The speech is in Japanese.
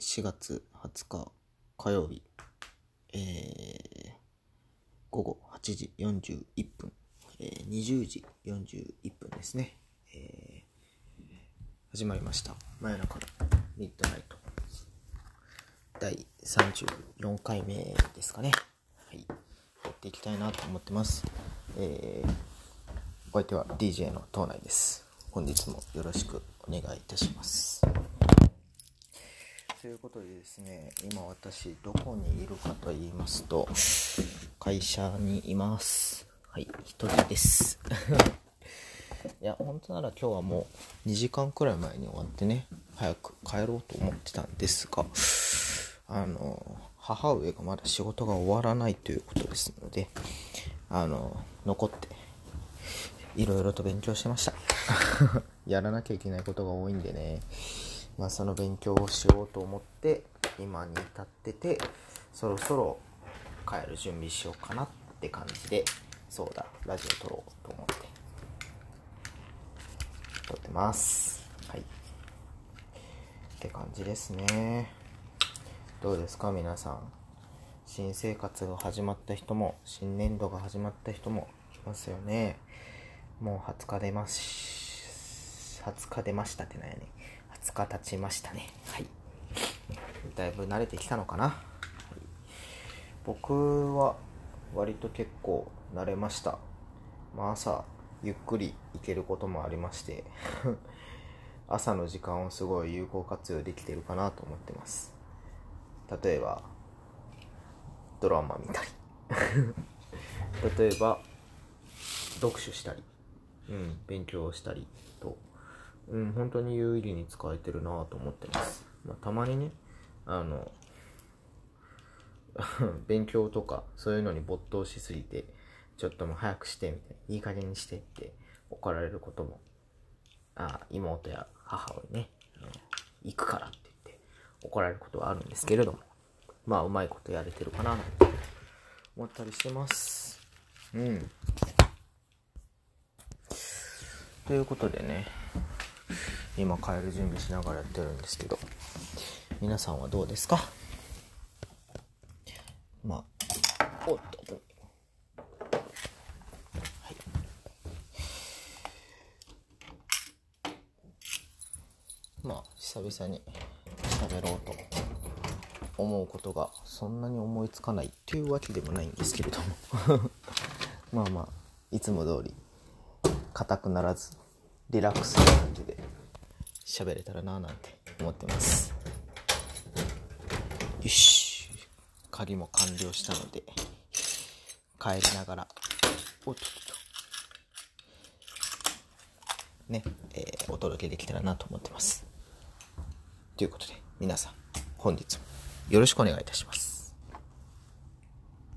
4月20日火曜日、えー、午後8時41分、えー、20時41分ですね、えー、始まりました。真夜中のミッドナイト。第34回目ですかね。はい。やっていきたいなと思ってます。えー、お相手は DJ の東内です。本日もよろしくお願いいたします。ということでですね、今私どこにいるかと言いますと、会社にいます。はい、一人です。いや、本当なら今日はもう2時間くらい前に終わってね、早く帰ろうと思ってたんですが、あの、母上がまだ仕事が終わらないということですので、あの、残って、いろいろと勉強してました。やらなきゃいけないことが多いんでね、まあ、その勉強をしようと思って今に至っててそろそろ帰る準備しようかなって感じでそうだラジオ撮ろうと思って撮ってます。はい。って感じですね。どうですか皆さん。新生活が始まった人も新年度が始まった人もいますよね。もう20日出ます20日出ましたってなんやね20日経ちましたね。はい。だいぶ慣れてきたのかな。はい、僕は割と結構慣れました。まあ朝、ゆっくり行けることもありまして 朝の時間をすごい有効活用できてるかなと思ってます。例えば、ドラマ見たり 例えば、読書したり、うん、勉強したりとうん、本当に有意義に使えてるなと思ってます。まあ、たまにね、あの、勉強とかそういうのに没頭しすぎて、ちょっともう早くしてみたいな、いい加減にしてって怒られることも、あ妹や母親にね、行くからって言って怒られることはあるんですけれども、まあうまいことやれてるかなと思ったりしてます。うん。ということでね、今帰る準備しながらやってるんですけど皆さんはどうですか？まあおっと。まあ久々に喋ろうと思うことがそんなに思いつかないっていうわけでもないんですけれども。まあまあいつも通り硬くならずリラックスな感じで。喋れたらななんて思ってます。よし。鍵も完了したので帰りながら。おっとっと。ね、えー、お届けできたらなと思ってます。ということで皆さん本日もよろしくお願いいたします。